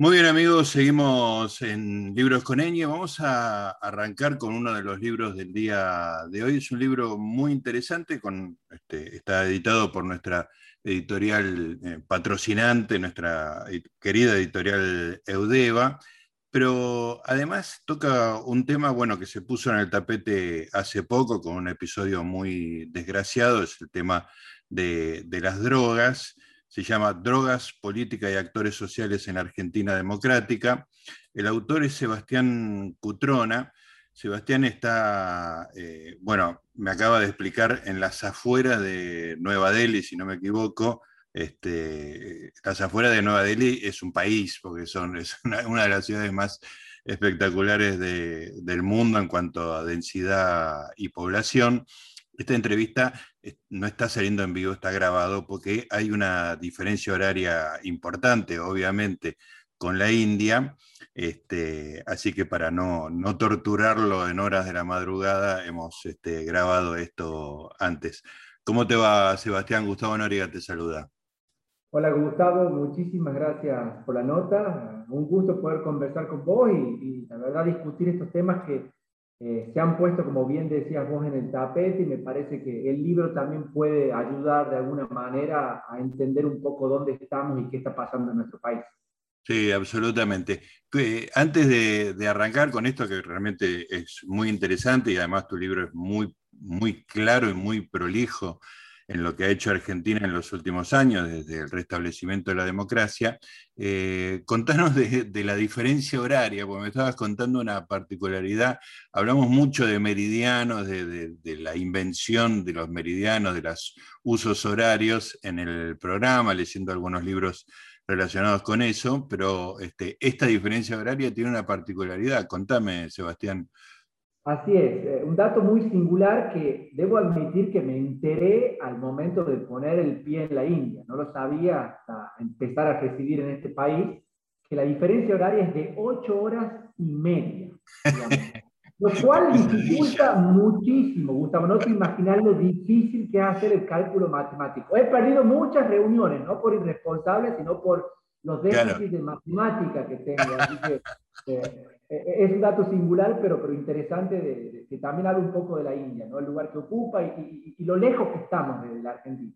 Muy bien amigos, seguimos en Libros con Eñe. Vamos a arrancar con uno de los libros del día de hoy. Es un libro muy interesante, este, está editado por nuestra editorial eh, patrocinante, nuestra querida editorial Eudeva, pero además toca un tema bueno, que se puso en el tapete hace poco con un episodio muy desgraciado, es el tema de las drogas se llama Drogas, Política y Actores Sociales en Argentina Democrática. El autor es Sebastián Cutrona. Sebastián está, eh, bueno, me acaba de explicar en las afueras de Nueva Delhi, si no me equivoco. Este, las afueras de Nueva Delhi es un país, porque son, es una, de las ciudades más espectaculares del mundo en cuanto a densidad y población. Esta entrevista no está saliendo en vivo, está grabado porque hay una diferencia horaria importante, obviamente, con la India. Este, así que para no, no, torturarlo en horas de la madrugada, hemos este, grabado esto antes. ¿Cómo te va, Sebastián? Gustavo Noriega te saluda. Hola Gustavo, muchísimas gracias por la nota. Un gusto poder conversar con vos y, y la verdad discutir estos temas que eh, se han puesto, como bien decías vos, en el tapete y me parece que el libro también puede ayudar de alguna manera a entender un poco dónde estamos y qué está pasando en nuestro país. Sí, absolutamente. Antes de, de arrancar con esto, que realmente es muy interesante y además tu libro es muy, muy claro y muy prolijo en lo que ha hecho Argentina en los últimos años, desde el restablecimiento de la democracia. Eh, contanos de, la diferencia horaria, porque me estabas contando una particularidad. Hablamos mucho de meridianos, de, la invención de los meridianos, de los usos horarios en el programa, leyendo algunos libros relacionados con eso, pero este, esta diferencia horaria tiene una particularidad. Contame, Sebastián. Así es, eh, un dato muy singular que debo admitir que me enteré al momento de poner el pie en la India. No lo sabía hasta empezar a residir en este país, que la diferencia horaria es de ocho horas y media. lo cual dificulta muchísimo, Gustavo. No te imaginas lo difícil que es hacer el cálculo matemático. He perdido muchas reuniones, no por irresponsable, sino por los déficits de matemática que tengo. Así que, eh, es un dato singular, pero, pero interesante, de, que también habla un poco de la India, ¿no? el lugar que ocupa y, lo lejos que estamos de la Argentina.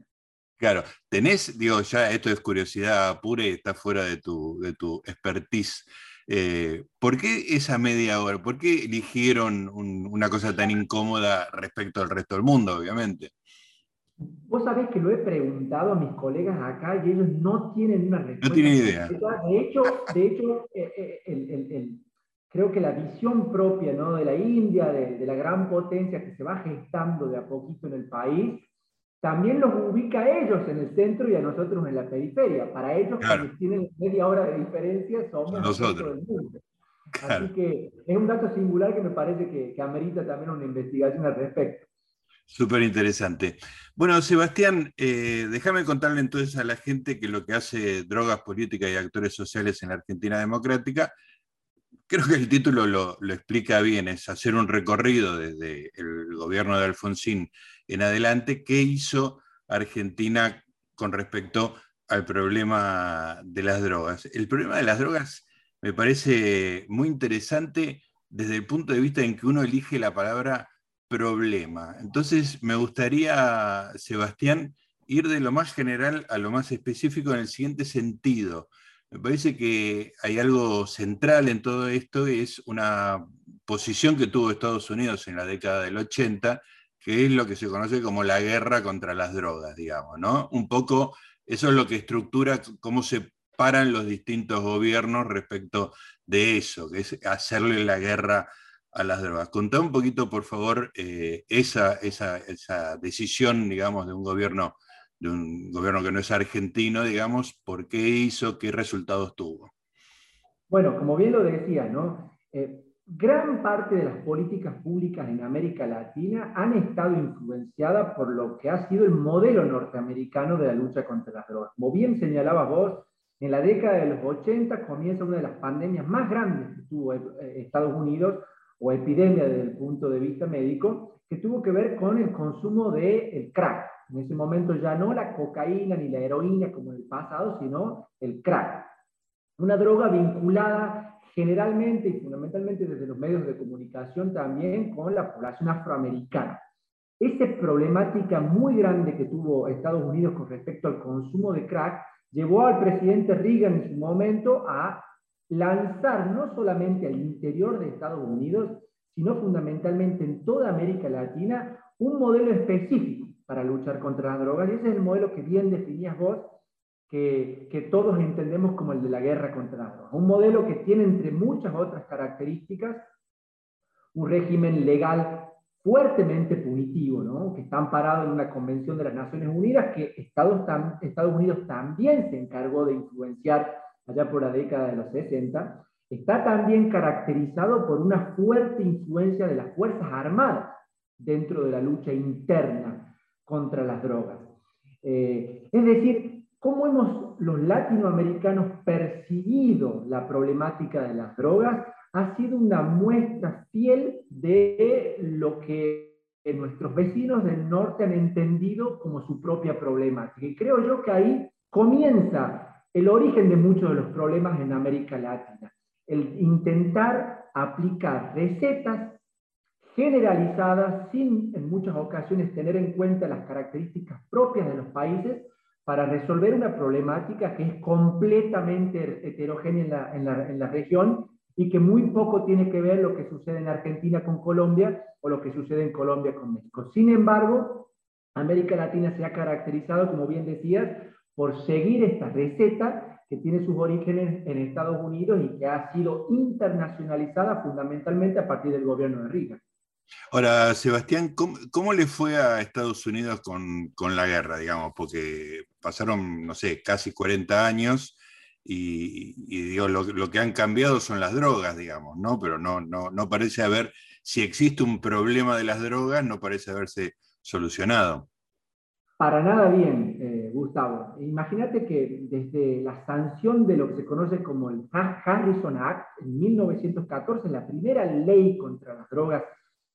Claro, tenés, digo, ya esto es curiosidad pura y está fuera de tu, de tu expertise. Eh, ¿Por qué esa media hora? ¿Por qué eligieron una cosa tan incómoda respecto al resto del mundo, obviamente? Vos sabés que lo he preguntado a mis colegas acá y ellos no tienen una respuesta. No tienen idea. De hecho, de hecho eh, el, el, creo que la visión propia ¿no? de la India, de, la gran potencia que se va gestando de a poquito en el país, también los ubica a ellos en el centro y a nosotros en la periferia. Para ellos, que tienen media hora de diferencia, somos nosotros del mundo. Así que es un dato singular que me parece que, que amerita también una investigación al respecto. Súper interesante. Bueno, Sebastián, eh, déjame contarle entonces a la gente que lo que hace Drogas, Políticas y Actores Sociales en la Argentina Democrática creo que el título lo, explica bien, es hacer un recorrido desde el gobierno de Alfonsín en adelante, qué hizo Argentina con respecto al problema de las drogas. El problema de las drogas me parece muy interesante desde el punto de vista en que uno elige la palabra problema. Entonces, me gustaría, Sebastián, ir de lo más general a lo más específico en el siguiente sentido. Me parece que hay algo central en todo esto, es una posición que tuvo Estados Unidos en la década del 80, que es lo que se conoce como la guerra contra las drogas, digamos, ¿no? Un poco eso es lo que estructura cómo se paran los distintos gobiernos respecto de eso, que es hacerle la guerra a las drogas. Contá un poquito, por favor, eh, esa, esa, esa decisión, digamos, de un gobierno de un gobierno que no es argentino, digamos, ¿por qué hizo, qué resultados tuvo? Bueno, como bien lo decía, ¿no? Eh, gran parte de las políticas públicas en América Latina han estado influenciadas por lo que ha sido el modelo norteamericano de la lucha contra las drogas. Como bien señalabas vos, en la década de los 80 comienza una de las pandemias más grandes que tuvo eh, Estados Unidos, o epidemia desde el punto de vista médico, que tuvo que ver con el consumo del el crack. En ese momento ya no la cocaína ni la heroína como en el pasado, sino el crack. Una droga vinculada generalmente y fundamentalmente desde los medios de comunicación también con la población afroamericana. Esa problemática muy grande que tuvo Estados Unidos con respecto al consumo de crack llevó al presidente Reagan en su momento a lanzar no solamente al interior de Estados Unidos, sino fundamentalmente en toda América Latina, un modelo específico para luchar contra las drogas. Y ese es el modelo que bien definías vos, que, que todos entendemos como el de la guerra contra las drogas. Un modelo que tiene entre muchas otras características un régimen legal fuertemente punitivo, ¿no? que está amparado en una convención de las Naciones Unidas que Estados, Estados Unidos también se encargó de influenciar allá por la década de los 60, está también caracterizado por una fuerte influencia de las Fuerzas Armadas dentro de la lucha interna contra las drogas. Eh, es decir, cómo hemos los latinoamericanos percibido la problemática de las drogas ha sido una muestra fiel de lo que nuestros vecinos del norte han entendido como su propia problemática. Y creo yo que ahí comienza el origen de muchos de los problemas en América Latina. El intentar aplicar recetas generalizadas sin en muchas ocasiones tener en cuenta las características propias de los países para resolver una problemática que es completamente heterogénea en la, en la región y que muy poco tiene que ver lo que sucede en Argentina con Colombia o lo que sucede en Colombia con México. Sin embargo, América Latina se ha caracterizado, como bien decías, por seguir esta receta que tiene sus orígenes en Estados Unidos y que ha sido internacionalizada fundamentalmente a partir del gobierno de Riga. Ahora, Sebastián, ¿cómo, le fue a Estados Unidos con, con, la guerra, digamos? Porque pasaron, no sé, casi 40 años y, digo, lo, que han cambiado son las drogas, digamos, ¿no? Pero no, no, no parece haber, si existe un problema de las drogas, no parece haberse solucionado. Para nada bien, eh, Gustavo. Imagínate que desde la sanción de lo que se conoce como el Harrison Act en 1914, la primera ley contra las drogas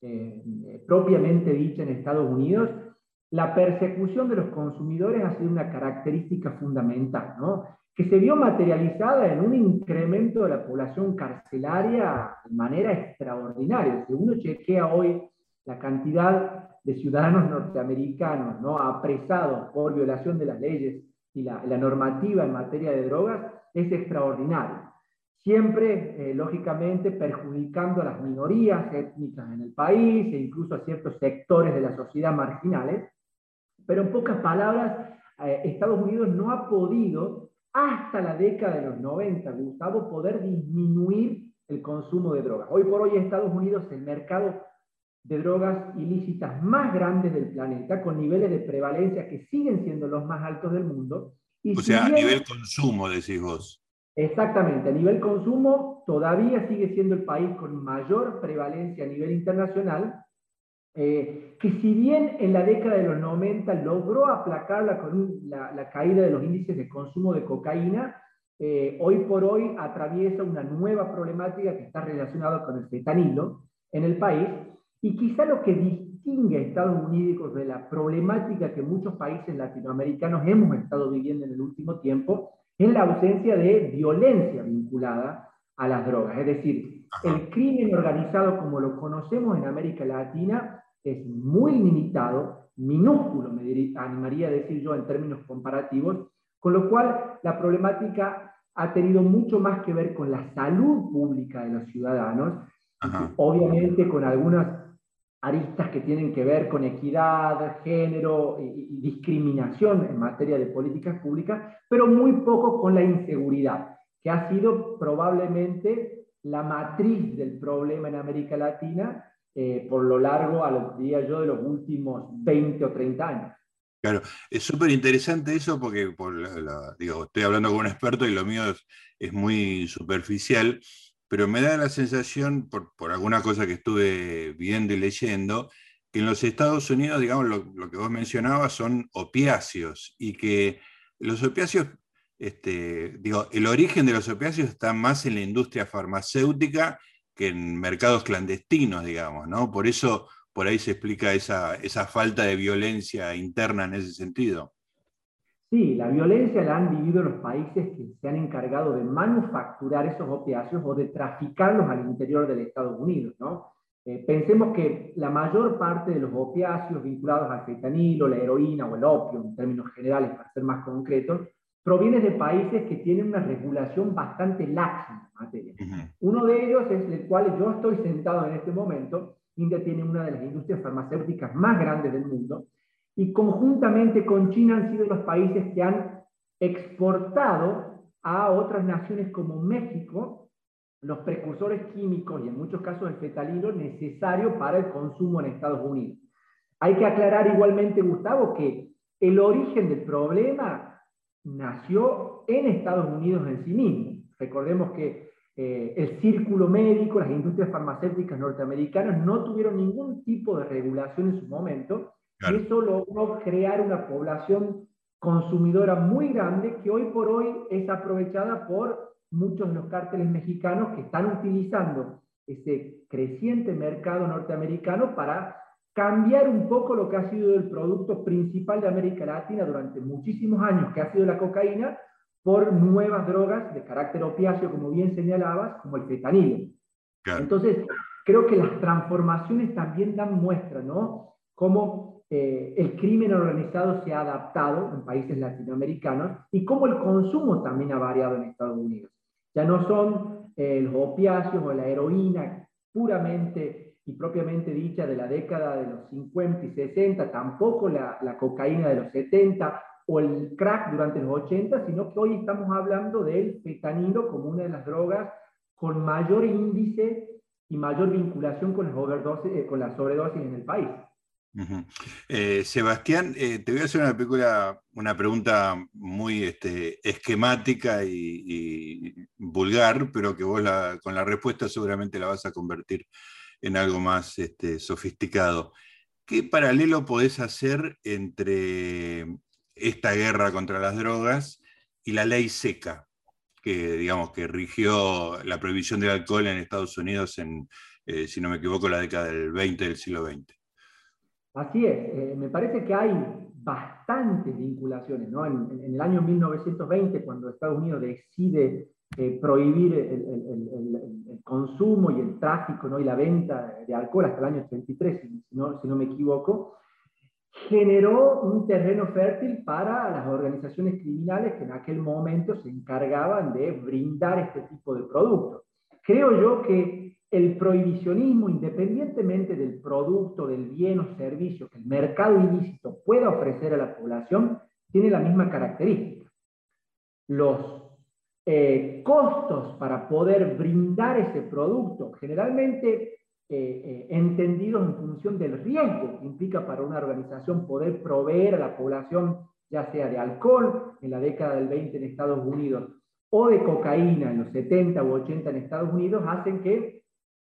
eh, propiamente dicha en Estados Unidos, la persecución de los consumidores ha sido una característica fundamental, ¿no? que se vio materializada en un incremento de la población carcelaria de manera extraordinaria. Si uno chequea hoy la cantidad de ciudadanos norteamericanos ¿no? apresados por violación de las leyes y la, normativa en materia de drogas, es extraordinario. Siempre, eh, lógicamente, perjudicando a las minorías étnicas en el país e incluso a ciertos sectores de la sociedad marginales. Pero en pocas palabras, eh, Estados Unidos no ha podido hasta la década de los 90, Gustavo, poder disminuir el consumo de drogas. Hoy por hoy Estados Unidos es el mercado de drogas ilícitas más grande del planeta, con niveles de prevalencia que siguen siendo los más altos del mundo. o sea, a nivel consumo, decís vos. Exactamente, a nivel consumo todavía sigue siendo el país con mayor prevalencia a nivel internacional, eh, que si bien en la década de los 90 logró aplacar la, la, caída de los índices de consumo de cocaína, eh, hoy por hoy atraviesa una nueva problemática que está relacionada con el fetanilo en el país, y quizá lo que distingue a Estados Unidos de la problemática que muchos países latinoamericanos hemos estado viviendo en el último tiempo, es la ausencia de violencia vinculada a las drogas. Es decir, el crimen organizado como lo conocemos en América Latina es muy limitado, minúsculo, me animaría a decir yo en términos comparativos, con lo cual la problemática ha tenido mucho más que ver con la salud pública de los ciudadanos, obviamente con algunas aristas que tienen que ver con equidad, género y, discriminación en materia de políticas públicas, pero muy poco con la inseguridad, que ha sido probablemente la matriz del problema en América Latina eh, por lo largo, a lo diría yo, de los últimos 20 o 30 años. Claro, es súper interesante eso porque digo, estoy hablando con un experto y lo mío es, muy superficial, pero me da la sensación, por, por, alguna cosa que estuve viendo y leyendo, que en los Estados Unidos, digamos, lo, lo que vos mencionabas son opiáceos y que los opiáceos este, digo, el origen de los opiáceos está más en la industria farmacéutica que en mercados clandestinos, digamos, ¿no? Por eso por ahí se explica esa, esa falta de violencia interna en ese sentido. Sí, la violencia la han vivido los países que se han encargado de manufacturar esos opiáceos o de traficarlos al interior del Estados Unidos, ¿no? Eh, pensemos que la mayor parte de los opiáceos vinculados al fetanilo, la heroína o el opio, en términos generales, para ser más concretos, proviene de países que tienen una regulación bastante laxa en la materia. Uno de ellos es el cual yo estoy sentado en este momento. India tiene una de las industrias farmacéuticas más grandes del mundo y conjuntamente con China han sido los países que han exportado a otras naciones como México los precursores químicos y en muchos casos el fetalino necesario para el consumo en Estados Unidos. Hay que aclarar igualmente, Gustavo, que el origen del problema nació en Estados Unidos en sí mismo. Recordemos que eh, el círculo médico, las industrias farmacéuticas norteamericanas no tuvieron ningún tipo de regulación en su momento y eso logró crear una población consumidora muy grande que hoy por hoy es aprovechada por muchos de los cárteles mexicanos que están utilizando ese creciente mercado norteamericano para cambiar un poco lo que ha sido el producto principal de América Latina durante muchísimos años, que ha sido la cocaína, por nuevas drogas de carácter opiáceo, como bien señalabas, como el fetanilo. Entonces, creo que las transformaciones también dan muestra, ¿no? Cómo eh, el crimen organizado se ha adaptado en países latinoamericanos y cómo el consumo también ha variado en Estados Unidos. Ya no son eh, los opiáceos o la heroína puramente y propiamente dicha de la década de los 50 y 60, tampoco la, la cocaína de los 70 o el crack durante los 80, sino que hoy estamos hablando del fetanilo como una de las drogas con mayor índice y mayor vinculación con las, eh, con sobredosis en el país. Eh, Sebastián, eh, te voy a hacer una, película, una pregunta muy este, esquemática y, vulgar, pero que vos con la respuesta seguramente la vas a convertir en algo más este, sofisticado. ¿Qué paralelo podés hacer entre esta guerra contra las drogas y la ley seca, que digamos que rigió la prohibición del alcohol en Estados Unidos en, eh, si no me equivoco, la década del 20 del siglo XX? Así es, eh, me parece que hay bastantes vinculaciones. ¿no? En, el año 1920, cuando Estados Unidos decide eh, prohibir el, consumo y el tráfico ¿no? y la venta de alcohol hasta el año 33, si no, si no me equivoco, generó un terreno fértil para las organizaciones criminales que en aquel momento se encargaban de brindar este tipo de productos. Creo yo que el prohibicionismo, independientemente del producto, del bien o servicio que el mercado ilícito pueda ofrecer a la población, tiene la misma característica. Los eh, costos para poder brindar ese producto, generalmente eh, eh, entendidos en función del riesgo que implica para una organización poder proveer a la población, ya sea de alcohol en la década del 20 en Estados Unidos o de cocaína en los 70 u 80 en Estados Unidos, hacen que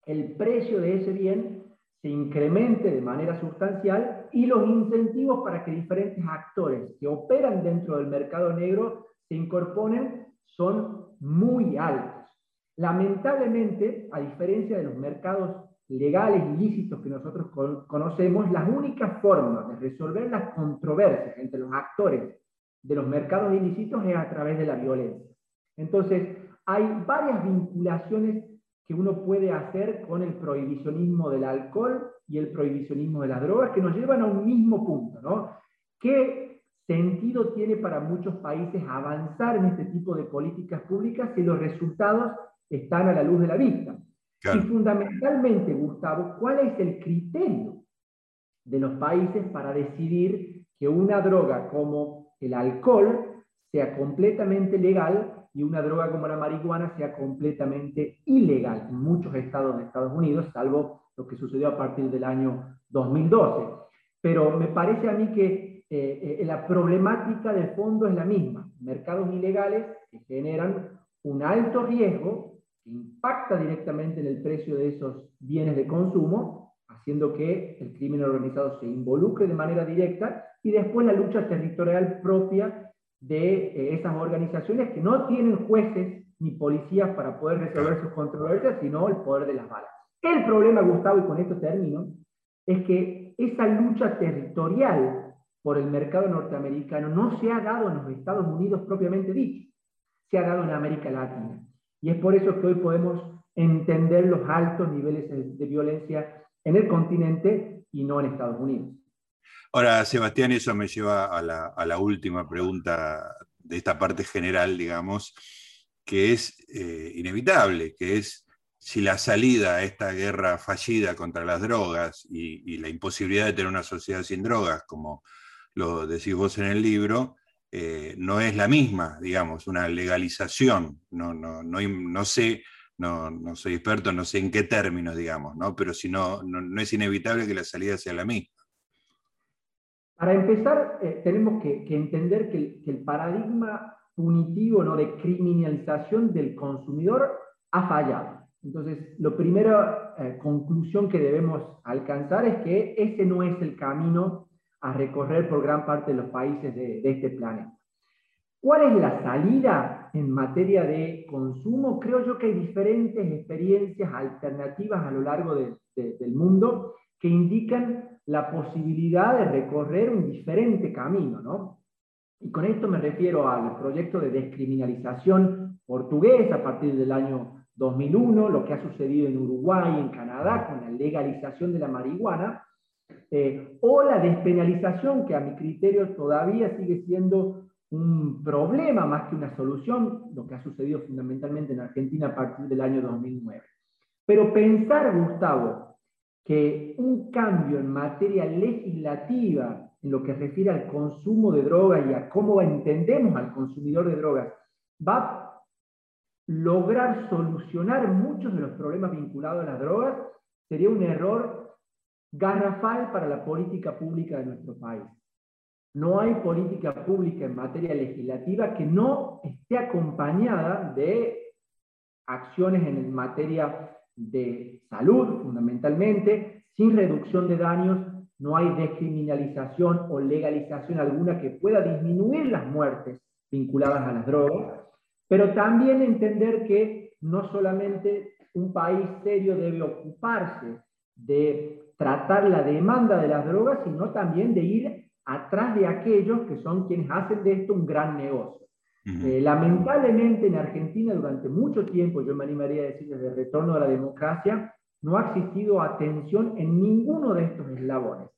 el precio de ese bien se incremente de manera sustancial y los incentivos para que diferentes actores que operan dentro del mercado negro se incorporen son muy altos. Lamentablemente, a diferencia de los mercados legales y lícitos que nosotros conocemos, las únicas formas de resolver las controversias entre los actores de los mercados ilícitos es a través de la violencia. Entonces, hay varias vinculaciones que uno puede hacer con el prohibicionismo del alcohol y el prohibicionismo de las drogas, que nos llevan a un mismo punto, ¿no? ¿Qué sentido tiene para muchos países avanzar en este tipo de políticas públicas si los resultados están a la luz de la vista? Y fundamentalmente, Gustavo, ¿cuál es el criterio de los países para decidir que una droga como el alcohol sea completamente legal y una droga como la marihuana sea completamente ilegal en muchos estados de Estados Unidos, salvo lo que sucedió a partir del año 2012. Pero me parece a mí que eh, eh, la problemática de fondo es la misma. Mercados ilegales que generan un alto riesgo que impacta directamente en el precio de esos bienes de consumo, haciendo que el crimen organizado se involucre de manera directa y después la lucha territorial propia de eh, esas organizaciones que no tienen jueces ni policías para poder resolver sus controversias, sino el poder de las balas. El problema, Gustavo, y con esto termino, es que esa lucha territorial por el mercado norteamericano no se ha dado en los Estados Unidos propiamente dicho, se ha dado en América Latina. Y es por eso que hoy podemos entender los altos niveles de violencia en el continente y no en Estados Unidos. Ahora, Sebastián, eso me lleva a la, última pregunta de esta parte general, digamos, que es eh, inevitable, que es si la salida a esta guerra fallida contra las drogas y, la imposibilidad de tener una sociedad sin drogas, como lo decís vos en el libro, eh, no es la misma, digamos, una legalización. No, no, no, no sé, no, no, soy experto, no sé en qué términos, digamos, ¿no? pero si no, no, es inevitable que la salida sea la misma. Para empezar, eh, tenemos que, entender que el, paradigma punitivo ¿no? de criminalización del consumidor ha fallado. Entonces, la primera eh, conclusión que debemos alcanzar es que ese no es el camino a recorrer por gran parte de los países de, este planeta. ¿Cuál es la salida en materia de consumo? Creo yo que hay diferentes experiencias alternativas a lo largo del mundo que indican la posibilidad de recorrer un diferente camino, ¿no? Y con esto me refiero al proyecto de descriminalización portugués a partir del año 2001, lo que ha sucedido en Uruguay, en Canadá, con la legalización de la marihuana, eh, o la despenalización, que a mi criterio todavía sigue siendo un problema más que una solución, lo que ha sucedido fundamentalmente en Argentina a partir del año 2009. Pero pensar, Gustavo, que un cambio en materia legislativa en lo que refiere al consumo de drogas y a cómo entendemos al consumidor de drogas va lograr solucionar muchos de los problemas vinculados a las drogas sería un error garrafal para la política pública de nuestro país. No hay política pública en materia legislativa que no esté acompañada de acciones en materia de salud, fundamentalmente, sin reducción de daños, no hay descriminalización o legalización alguna que pueda disminuir las muertes vinculadas a las drogas pero también entender que no solamente un país serio debe ocuparse de tratar la demanda de las drogas, sino también de ir atrás de aquellos que son quienes hacen de esto un gran negocio. Eh, lamentablemente en Argentina durante mucho tiempo, yo me animaría a decir desde el retorno a la democracia, no ha existido atención en ninguno de estos eslabones,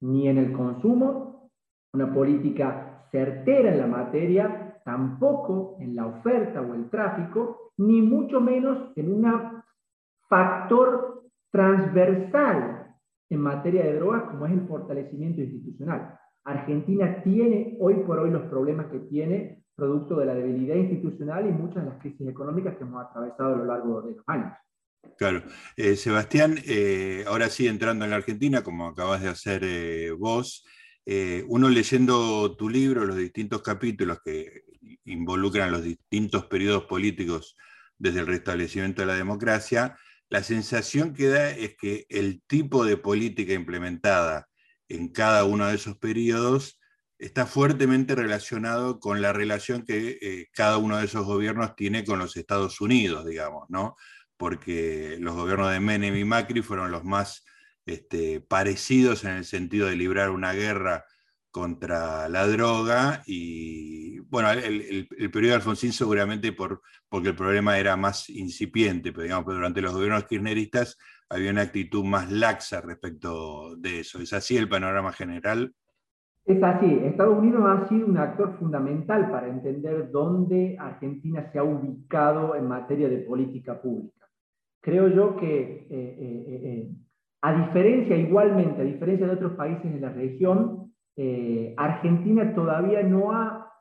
ni en el consumo, una política certera en la materia, tampoco en la oferta o el tráfico, ni mucho menos en un factor transversal en materia de drogas como es el fortalecimiento institucional. Argentina tiene hoy por hoy los problemas que tiene producto de la debilidad institucional y muchas de las crisis económicas que hemos atravesado a lo largo de los años. Claro. Eh, Sebastián, eh, ahora sí entrando en la Argentina, como acabas de hacer eh, vos, uno leyendo tu libro, los distintos capítulos que involucran los distintos periodos políticos desde el restablecimiento de la democracia, la sensación que da es que el tipo de política implementada en cada uno de esos periodos está fuertemente relacionado con la relación que eh, cada uno de esos gobiernos tiene con los Estados Unidos, digamos, ¿no? Porque los gobiernos de Menem y Macri fueron los más este, parecidos en el sentido de librar una guerra contra la droga y, bueno, el, periodo de Alfonsín seguramente por, porque el problema era más incipiente, pero digamos, durante los gobiernos kirchneristas había una actitud más laxa respecto de eso. ¿Es así el panorama general? Es así. Estados Unidos ha sido un actor fundamental para entender dónde Argentina se ha ubicado en materia de política pública. Creo yo que, eh, eh, eh, a diferencia, igualmente, a diferencia de otros países en la región, Argentina todavía no ha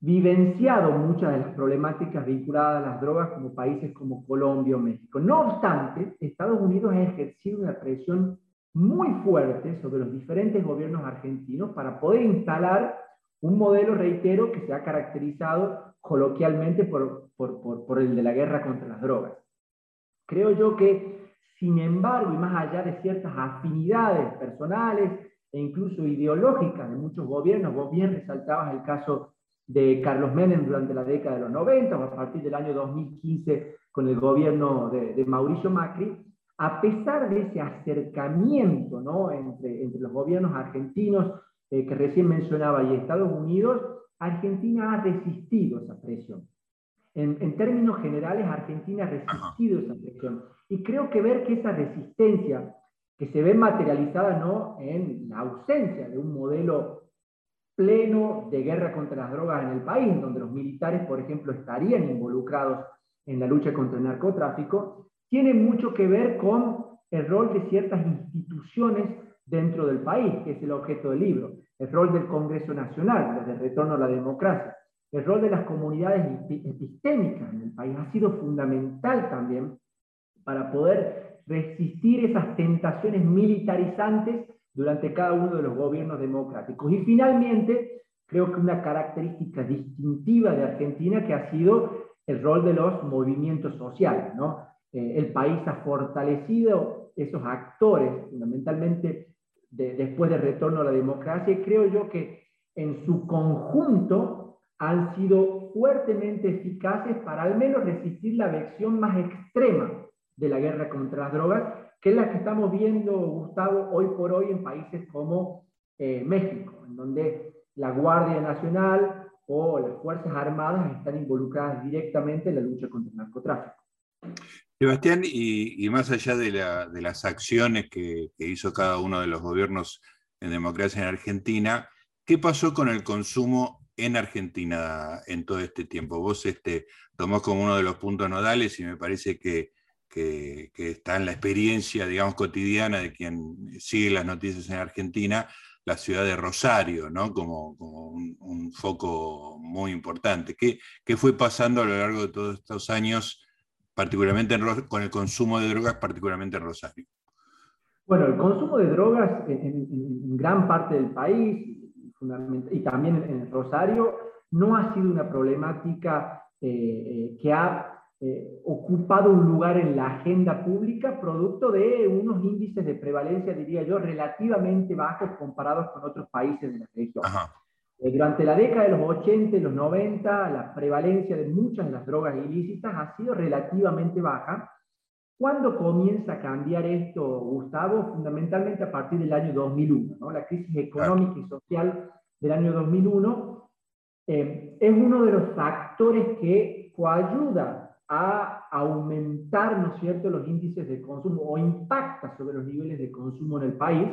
vivenciado muchas de las problemáticas vinculadas a las drogas como países como Colombia o México. No obstante, Estados Unidos ha ejercido una presión muy fuerte sobre los diferentes gobiernos argentinos para poder instalar un modelo, reitero, que se ha caracterizado coloquialmente por, por, por el de la guerra contra las drogas. Creo yo que, sin embargo, y más allá de ciertas afinidades personales, e incluso ideológicas de muchos gobiernos. Vos bien resaltabas el caso de Carlos Menem durante la década de los 90 o a partir del año 2015 con el gobierno de, Mauricio Macri, a pesar de ese acercamiento ¿no? entre, entre los gobiernos argentinos, que recién mencionaba y Estados Unidos, Argentina ha resistido esa presión. En, términos generales, Argentina ha resistido esa presión. Y creo que ver que esa resistencia, que se ve materializada ¿no? en la ausencia de un modelo pleno de guerra contra las drogas en el país, donde los militares, por ejemplo, estarían involucrados en la lucha contra el narcotráfico, tiene mucho que ver con el rol de ciertas instituciones dentro del país, que es el objeto del libro, el rol del Congreso Nacional, desde el retorno a la democracia, el rol de las comunidades epistémicas en el país ha sido fundamental también para poder resistir esas tentaciones militarizantes durante cada uno de los gobiernos democráticos. Y finalmente, creo que una característica distintiva de Argentina que ha sido el rol de los movimientos sociales. ¿no? Eh, el país ha fortalecido esos actores, fundamentalmente después del retorno a la democracia, y creo yo que en su conjunto han sido fuertemente eficaces para al menos resistir la versión más extrema de la guerra contra las drogas, que es la que estamos viendo, Gustavo, hoy por hoy en países como eh, México, en donde la Guardia Nacional o las Fuerzas Armadas están involucradas directamente en la lucha contra el narcotráfico. Sebastián, y, más allá de, las acciones que, hizo cada uno de los gobiernos en democracia en Argentina, ¿qué pasó con el consumo en Argentina en todo este tiempo. Vos este, tomás como uno de los puntos nodales y me parece que, está en la experiencia, digamos, cotidiana de quien sigue las noticias en Argentina, la ciudad de Rosario, ¿no? Como, un, foco muy importante. ¿Qué, ¿Qué, fue pasando a lo largo de todos estos años, particularmente con el consumo de drogas, particularmente en Rosario? Bueno, el consumo de drogas en gran parte del país, y también en Rosario, no ha sido una problemática eh, eh, que ha eh, ocupado un lugar en la agenda pública, producto de unos índices de prevalencia, diría yo, relativamente bajos comparados con otros países de la región. Durante la década de los 80 y los 90, la prevalencia de muchas de las drogas ilícitas ha sido relativamente baja, ¿Cuándo comienza a cambiar esto, Gustavo? Fundamentalmente a partir del año 2001. ¿no? La crisis económica y social del año 2001 eh, es uno de los factores que coayuda a aumentar, ¿no es cierto?, los índices de consumo o impacta sobre los niveles de consumo en el país.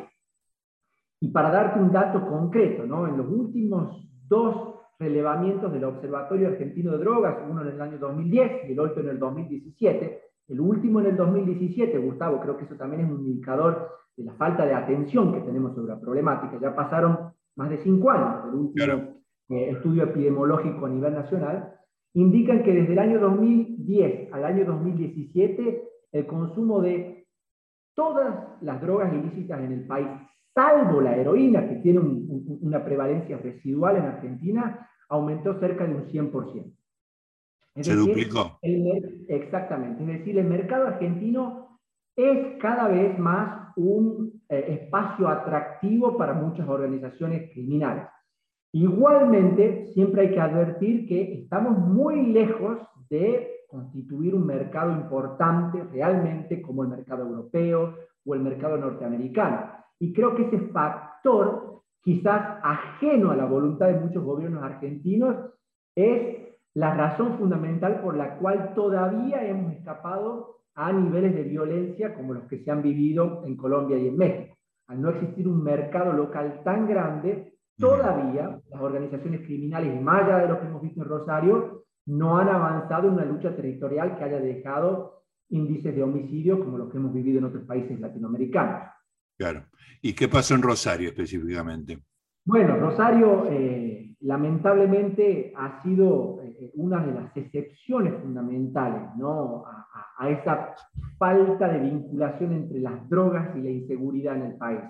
Y para darte un dato concreto, ¿no? en los últimos dos relevamientos del Observatorio Argentino de Drogas, uno en el año 2010 y el otro en el 2017, el último en el 2017, Gustavo, creo que eso también es un indicador de la falta de atención que tenemos sobre la problemática. Ya pasaron más de cinco años del último eh, estudio epidemiológico a nivel nacional. Indican que desde el año 2010 al año 2017 el consumo de todas las drogas ilícitas en el país, salvo la heroína, que tiene una prevalencia residual en Argentina, aumentó cerca de un 100%. Se duplicó. exactamente. Es decir, el mercado argentino es cada vez más un eh, espacio atractivo para muchas organizaciones criminales. Igualmente, siempre hay que advertir que estamos muy lejos de constituir un mercado importante realmente como el mercado europeo o el mercado norteamericano. Y creo que ese factor, quizás ajeno a la voluntad de muchos gobiernos argentinos, es la razón fundamental por la cual todavía hemos escapado a niveles de violencia como los que se han vivido en Colombia y en México. Al no existir un mercado local tan grande, todavía las organizaciones criminales, más allá de lo que hemos visto en Rosario, no han avanzado en una lucha territorial que haya dejado índices de homicidio como los que hemos vivido en otros países latinoamericanos. Claro. ¿Y qué pasó en Rosario específicamente? Bueno, Rosario eh, lamentablemente ha sido eh, una de las excepciones fundamentales ¿no? a, esa falta de vinculación entre las drogas y la inseguridad en el país.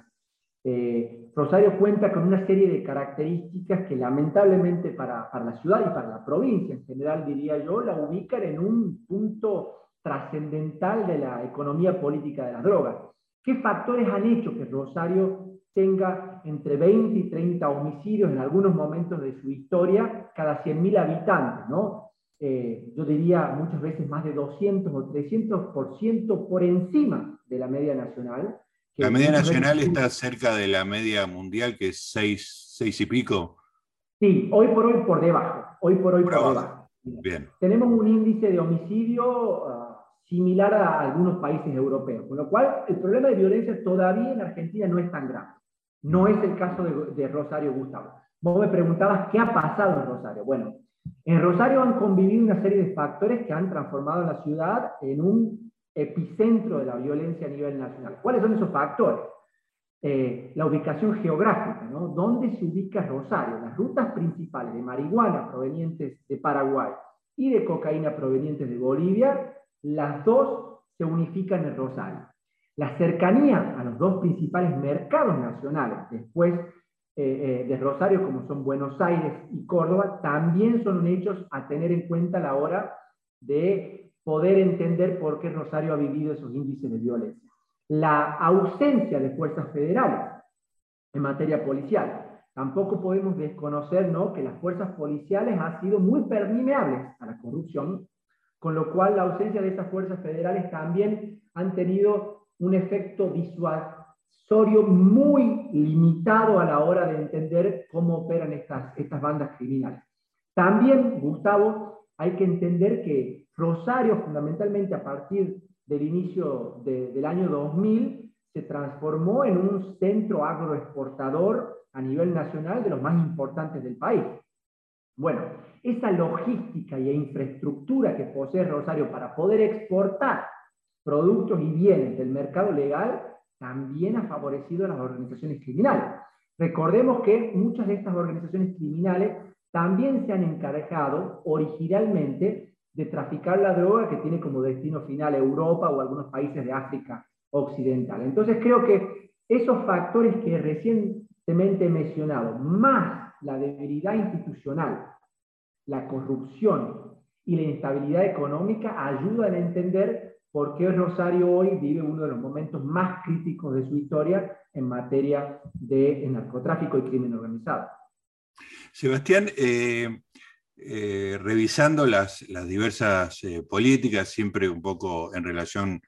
Eh, Rosario cuenta con una serie de características que lamentablemente para, para, la ciudad y para la provincia en general, diría yo, la ubican en un punto trascendental de la economía política de las drogas. ¿Qué factores han hecho que Rosario tenga entre 20 y 30 homicidios en algunos momentos de su historia cada 100.000 habitantes, ¿no? Eh, yo diría muchas veces más de 200 o 300% por encima de la media nacional, la media nacional está cerca de la media mundial, que es seis, seis y pico. Sí, hoy por hoy por debajo. Hoy por hoy por, debajo. Bien. Tenemos un índice de homicidio ah, similar a algunos países europeos, con lo cual el problema de violencia todavía en Argentina no es tan grave. No es el caso de, Rosario Gustavo. Vos me preguntabas qué ha pasado en Rosario. Bueno, en Rosario han convivido una serie de factores que han transformado la ciudad en un epicentro de la violencia a nivel nacional. ¿Cuáles son esos factores? Eh, la ubicación geográfica, ¿no? ¿Dónde se ubica Rosario? Las rutas principales de marihuana provenientes de Paraguay y de cocaína provenientes de Bolivia, las dos se unifican en Rosario. La cercanía a los dos principales mercados nacionales, después eh, eh, de Rosario, como son Buenos Aires y Córdoba, también son hechos a tener en cuenta a la hora de poder entender por qué Rosario ha vivido esos índices de violencia. La ausencia de fuerzas federales en materia policial. Tampoco podemos desconocer ¿no? que las fuerzas policiales han sido muy permeables a la corrupción, con lo cual la ausencia de esas fuerzas federales también han tenido un efecto disuasorio muy limitado a la hora de entender cómo operan estas, estas bandas criminales. También, Gustavo, hay que entender que Rosario, fundamentalmente a partir del inicio del año 2000, se transformó en un centro agroexportador a nivel nacional de los más importantes del país. Bueno, esa logística y infraestructura que posee Rosario para poder exportar productos y bienes del mercado legal también ha favorecido a las organizaciones criminales. Recordemos que muchas de estas organizaciones criminales también se han encargado originalmente de traficar la droga que tiene como destino final Europa o algunos países de África Occidental. Entonces creo que esos factores que recientemente he mencionado, más la debilidad institucional, la corrupción y la instabilidad económica, ayudan a entender por qué Rosario hoy vive uno de los momentos más críticos de su historia en materia de narcotráfico y crimen organizado. Sebastián, eh, eh, revisando las, diversas eh, políticas, siempre un poco en relación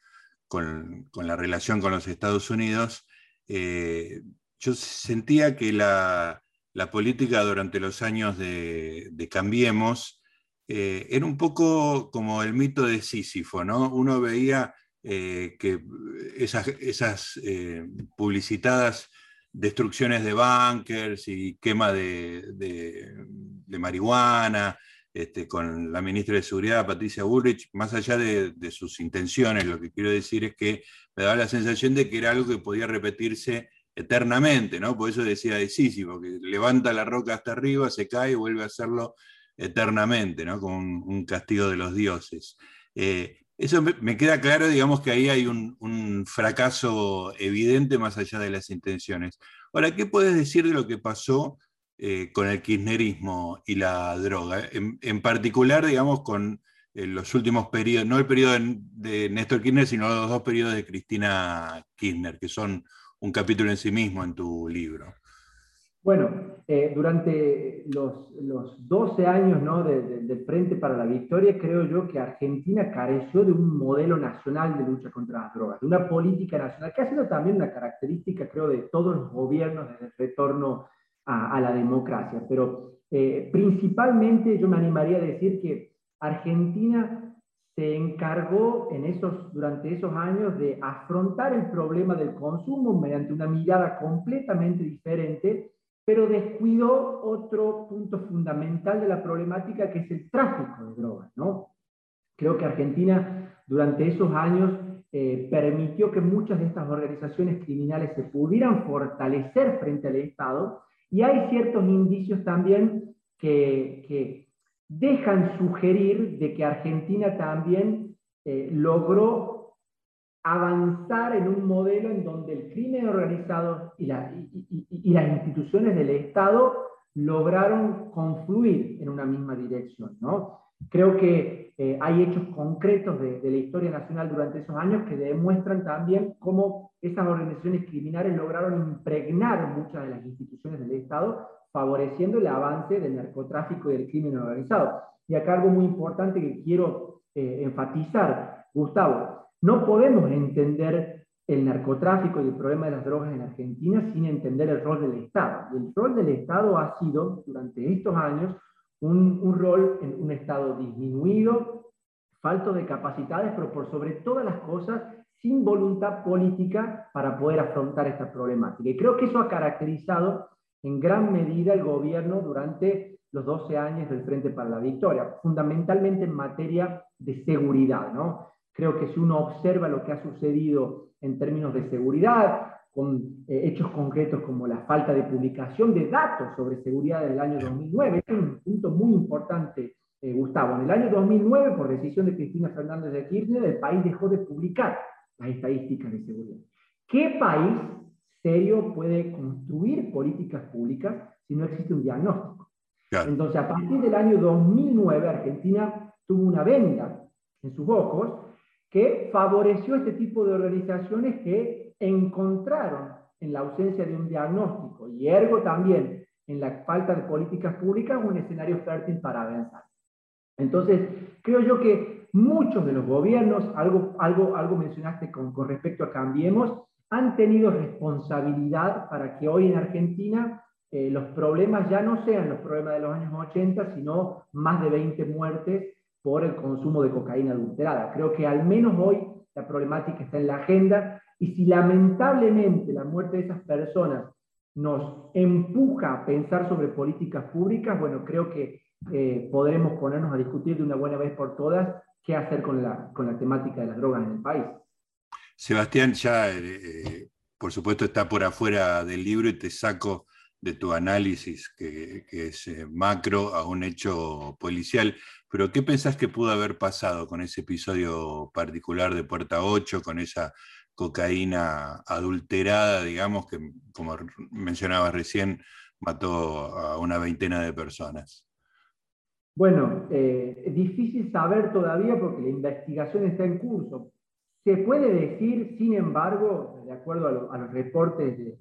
con, la relación con los Estados Unidos, yo sentía que la, política durante los años de, Cambiemos era un poco como el mito de Sísifo, ¿no? Uno veía que esas, esas publicitadas destrucciones de bunkers y quema de, marihuana, este, con la ministra de Seguridad, Patricia Bullrich, más allá de, sus intenciones, lo que quiero decir es que me daba la sensación de que era algo que podía repetirse eternamente, ¿no? Por eso decía de porque levanta la roca hasta arriba, se cae y vuelve a hacerlo eternamente, ¿no? Como un, castigo de los dioses. Eh, eso me, queda claro, digamos que ahí hay un, fracaso evidente más allá de las intenciones. Ahora, ¿qué puedes decir de lo que pasó eh, con el kirchnerismo y la droga? En, particular, digamos, con eh, los últimos periodos, no el periodo de, de, Néstor Kirchner, sino los dos periodos de Cristina Kirchner, que son un capítulo en sí mismo en tu libro. Bueno, eh, durante los, los, 12 años ¿no? del de, Frente para la Victoria, creo yo que Argentina careció de un modelo nacional de lucha contra las drogas, de una política nacional, que ha sido también una característica, creo, de todos los gobiernos desde el retorno a, la democracia. Pero eh, principalmente yo me animaría a decir que Argentina se encargó en esos, durante esos años de afrontar el problema del consumo mediante una mirada completamente diferente pero descuidó otro punto fundamental de la problemática que es el tráfico de drogas. ¿no? Creo que Argentina durante esos años eh, permitió que muchas de estas organizaciones criminales se pudieran fortalecer frente al Estado y hay ciertos indicios también que, que dejan sugerir de que Argentina también eh, logró avanzar en un modelo en donde el crimen organizado y, las instituciones del Estado lograron confluir en una misma dirección. ¿no? Creo que eh, hay hechos concretos de, la historia nacional durante esos años que demuestran también cómo esas organizaciones criminales lograron impregnar muchas de las instituciones del Estado, favoreciendo el avance del narcotráfico y del crimen organizado. Y acá algo muy importante que quiero eh, enfatizar, Gustavo, no podemos entender el narcotráfico y el problema de las drogas en Argentina sin entender el rol del Estado. Y el rol del Estado ha sido, durante estos años, un, un rol en un Estado disminuido, falto de capacidades, pero por sobre todas las cosas, sin voluntad política para poder afrontar esta problemática. Y creo que eso ha caracterizado en gran medida el gobierno durante los 12 años del Frente para la Victoria, fundamentalmente en materia de seguridad. ¿no? Creo que si uno observa lo que ha sucedido en términos de seguridad, con eh, hechos concretos como la falta de publicación de datos sobre seguridad del año 2009, es un punto muy importante, eh, Gustavo. En el año 2009, por decisión de Cristina Fernández de Kirchner, el país dejó de publicar las estadísticas de seguridad. ¿Qué país serio puede construir políticas públicas si no existe un diagnóstico? Entonces, a partir del año 2009, Argentina tuvo una venda en sus ojos que favoreció este tipo de organizaciones que encontraron en la ausencia de un diagnóstico y ergo también en la falta de políticas públicas un escenario fértil para avanzar. Entonces, creo yo que muchos de los gobiernos, algo, algo, algo mencionaste con, con respecto a Cambiemos, han tenido responsabilidad para que hoy en Argentina eh, los problemas ya no sean los problemas de los años 80, sino más de 20 muertes por el consumo de cocaína adulterada. Creo que al menos hoy la problemática está en la agenda y si lamentablemente la muerte de esas personas nos empuja a pensar sobre políticas públicas, bueno, creo que eh, podremos ponernos a discutir de una buena vez por todas qué hacer con la, con la temática de las drogas en el país. Sebastián, ya eh, eh, por supuesto está por afuera del libro y te saco de tu análisis, que, es macro, a un hecho policial. Pero ¿qué pensás que pudo haber pasado con ese episodio particular de Puerta 8, con esa cocaína adulterada, digamos, que como mencionabas recién, mató a una veintena de personas? Bueno, eh, difícil saber todavía porque la investigación está en curso. Se puede decir, sin embargo, de acuerdo a, los reportes de,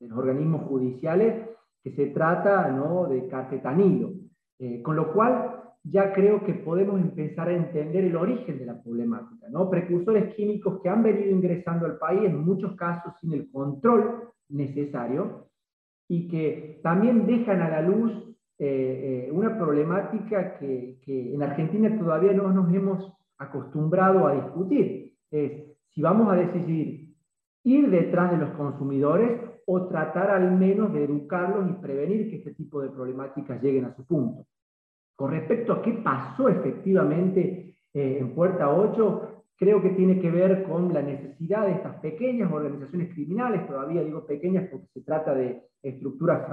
los organismos judiciales, que se trata ¿no? de cafetanilo, eh, con lo cual ya creo que podemos empezar a entender el origen de la problemática. ¿no? Precursores químicos que han venido ingresando al país, en muchos casos sin el control necesario, y que también dejan a la luz eh, eh, una problemática que, que, en Argentina todavía no nos hemos acostumbrado a discutir. Es si vamos a decidir ir detrás de los consumidores o tratar al menos de educarlos y prevenir que este tipo de problemáticas lleguen a su punto. Con respecto a qué pasó efectivamente eh, en Puerta 8, creo que tiene que ver con la necesidad de estas pequeñas organizaciones criminales, todavía digo pequeñas porque se trata de estructuras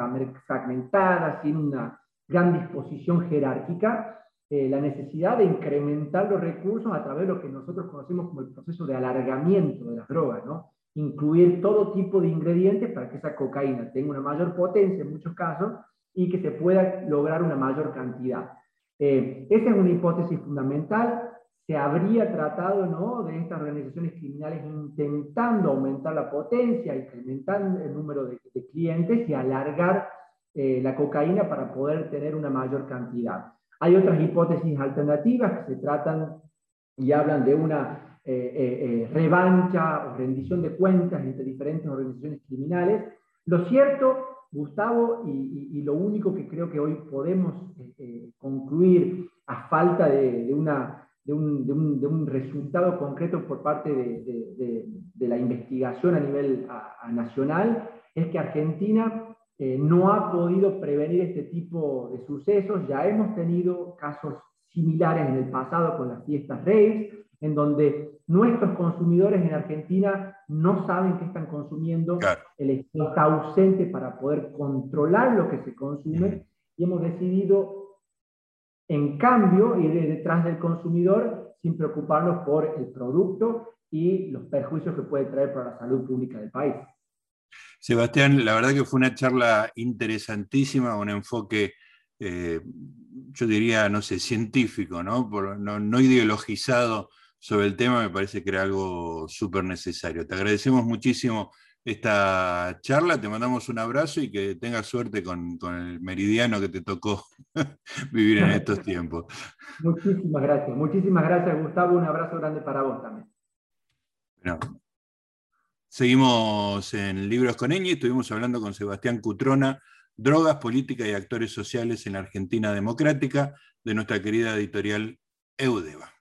fragmentadas, sin una gran disposición jerárquica, eh, la necesidad de incrementar los recursos a través de lo que nosotros conocemos como el proceso de alargamiento de las drogas, ¿no? incluir todo tipo de ingredientes para que esa cocaína tenga una mayor potencia en muchos casos y que se pueda lograr una mayor cantidad. Eh, esa es una hipótesis fundamental. Se habría tratado ¿no? de estas organizaciones criminales intentando aumentar la potencia, incrementar el número de, clientes y alargar eh, la cocaína para poder tener una mayor cantidad. Hay otras hipótesis alternativas que se tratan y hablan de una eh, revancha o rendición de cuentas entre diferentes organizaciones criminales. Lo cierto Gustavo, y, lo único que creo que hoy podemos eh, eh, concluir a falta de, de, un, resultado concreto por parte de, la investigación a nivel nacional es que Argentina eh, no ha podido prevenir este tipo de sucesos. Ya hemos tenido casos similares en el pasado con las fiestas raves, en donde nuestros consumidores en Argentina no saben qué están consumiendo, el Estado está ausente para poder controlar lo que se consume y hemos decidido, en cambio, ir detrás del consumidor sin preocuparnos por el producto y los perjuicios que puede traer para la salud pública del país. Sebastián, la verdad que fue una charla interesantísima, un enfoque, eh, yo diría, no sé, científico, ¿no? no, no ideologizado sobre el tema, me parece que era algo súper necesario. Te agradecemos muchísimo esta charla, te mandamos un abrazo y que tengas suerte con, el meridiano que te tocó vivir en estos tiempos. Muchísimas gracias, muchísimas gracias Gustavo, un abrazo grande para vos también. Seguimos en Libros con Eñi, estuvimos hablando con Sebastián Cutrona, Drogas, Política y Actores Sociales en la Argentina Democrática, de nuestra querida editorial Eudeva.